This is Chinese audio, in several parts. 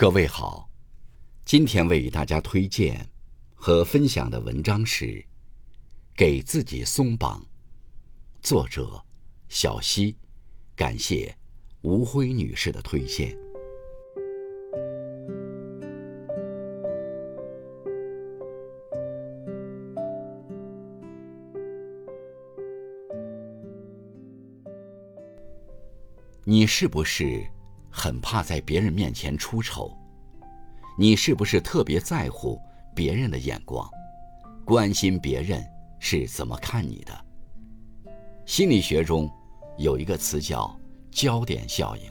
各位好，今天为大家推荐和分享的文章是《给自己松绑》，作者小溪，感谢吴辉女士的推荐。你是不是？很怕在别人面前出丑，你是不是特别在乎别人的眼光，关心别人是怎么看你的？心理学中有一个词叫“焦点效应”，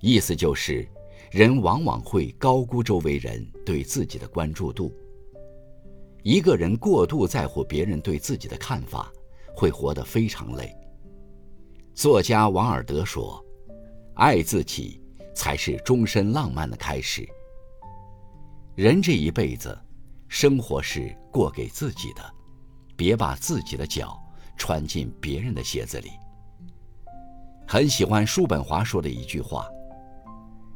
意思就是人往往会高估周围人对自己的关注度。一个人过度在乎别人对自己的看法，会活得非常累。作家王尔德说。爱自己，才是终身浪漫的开始。人这一辈子，生活是过给自己的，别把自己的脚穿进别人的鞋子里。很喜欢叔本华说的一句话：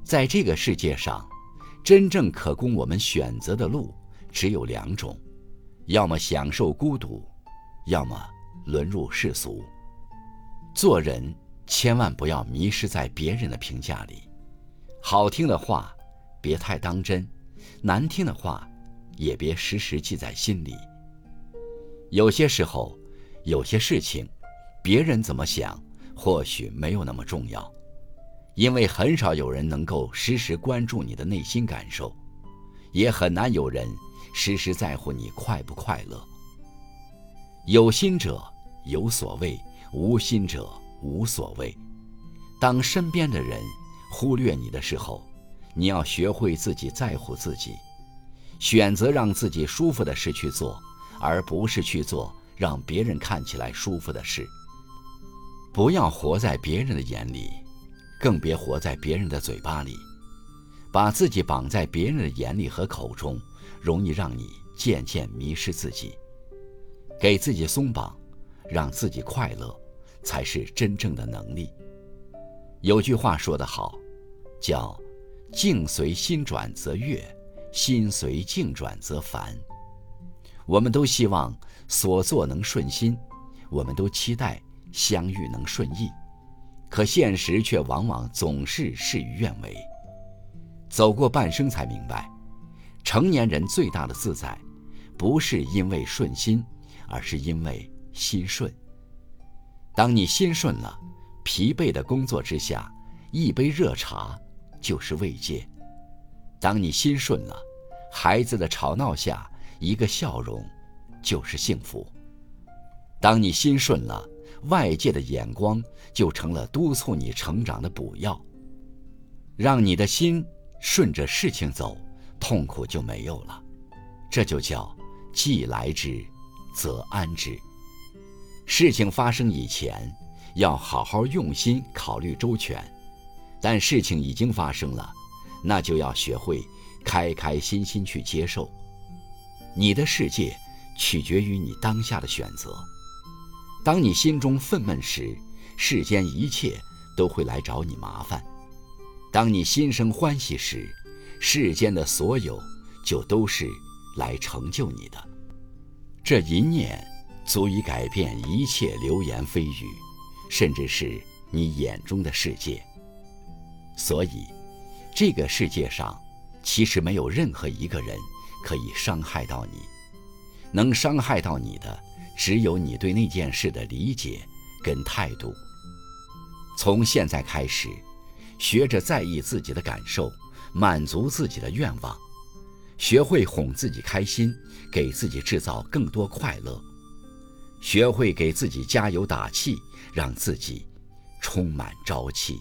在这个世界上，真正可供我们选择的路只有两种，要么享受孤独，要么沦入世俗。做人。千万不要迷失在别人的评价里，好听的话别太当真，难听的话也别时时记在心里。有些时候，有些事情，别人怎么想或许没有那么重要，因为很少有人能够时时关注你的内心感受，也很难有人时时在乎你快不快乐。有心者有所谓，无心者。无所谓。当身边的人忽略你的时候，你要学会自己在乎自己，选择让自己舒服的事去做，而不是去做让别人看起来舒服的事。不要活在别人的眼里，更别活在别人的嘴巴里。把自己绑在别人的眼里和口中，容易让你渐渐迷失自己。给自己松绑，让自己快乐。才是真正的能力。有句话说得好，叫“境随心转则悦，心随境转则烦”。我们都希望所做能顺心，我们都期待相遇能顺意，可现实却往往总是事与愿违。走过半生才明白，成年人最大的自在，不是因为顺心，而是因为心顺。当你心顺了，疲惫的工作之下，一杯热茶就是慰藉；当你心顺了，孩子的吵闹下，一个笑容就是幸福；当你心顺了，外界的眼光就成了督促你成长的补药。让你的心顺着事情走，痛苦就没有了。这就叫既来之，则安之。事情发生以前，要好好用心考虑周全；但事情已经发生了，那就要学会开开心心去接受。你的世界取决于你当下的选择。当你心中愤懑时，世间一切都会来找你麻烦；当你心生欢喜时，世间的所有就都是来成就你的。这一念。足以改变一切流言蜚语，甚至是你眼中的世界。所以，这个世界上其实没有任何一个人可以伤害到你，能伤害到你的只有你对那件事的理解跟态度。从现在开始，学着在意自己的感受，满足自己的愿望，学会哄自己开心，给自己制造更多快乐。学会给自己加油打气，让自己充满朝气。